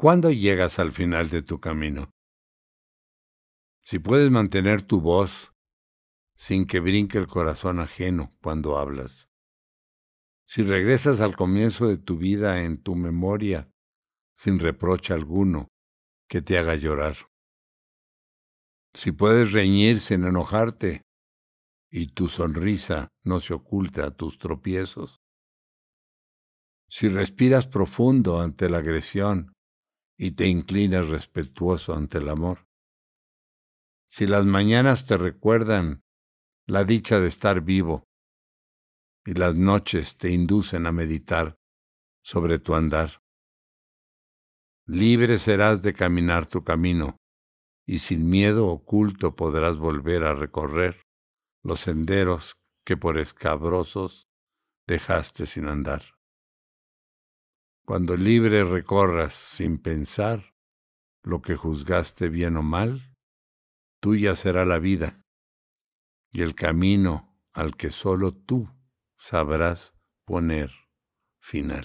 ¿Cuándo llegas al final de tu camino? Si puedes mantener tu voz sin que brinque el corazón ajeno cuando hablas. Si regresas al comienzo de tu vida en tu memoria sin reproche alguno que te haga llorar. Si puedes reñir sin enojarte y tu sonrisa no se oculta a tus tropiezos. Si respiras profundo ante la agresión y te inclinas respetuoso ante el amor. Si las mañanas te recuerdan la dicha de estar vivo y las noches te inducen a meditar sobre tu andar. Libre serás de caminar tu camino y sin miedo oculto podrás volver a recorrer los senderos que por escabrosos dejaste sin andar. Cuando libre recorras sin pensar lo que juzgaste bien o mal, tuya será la vida y el camino al que solo tú sabrás poner final.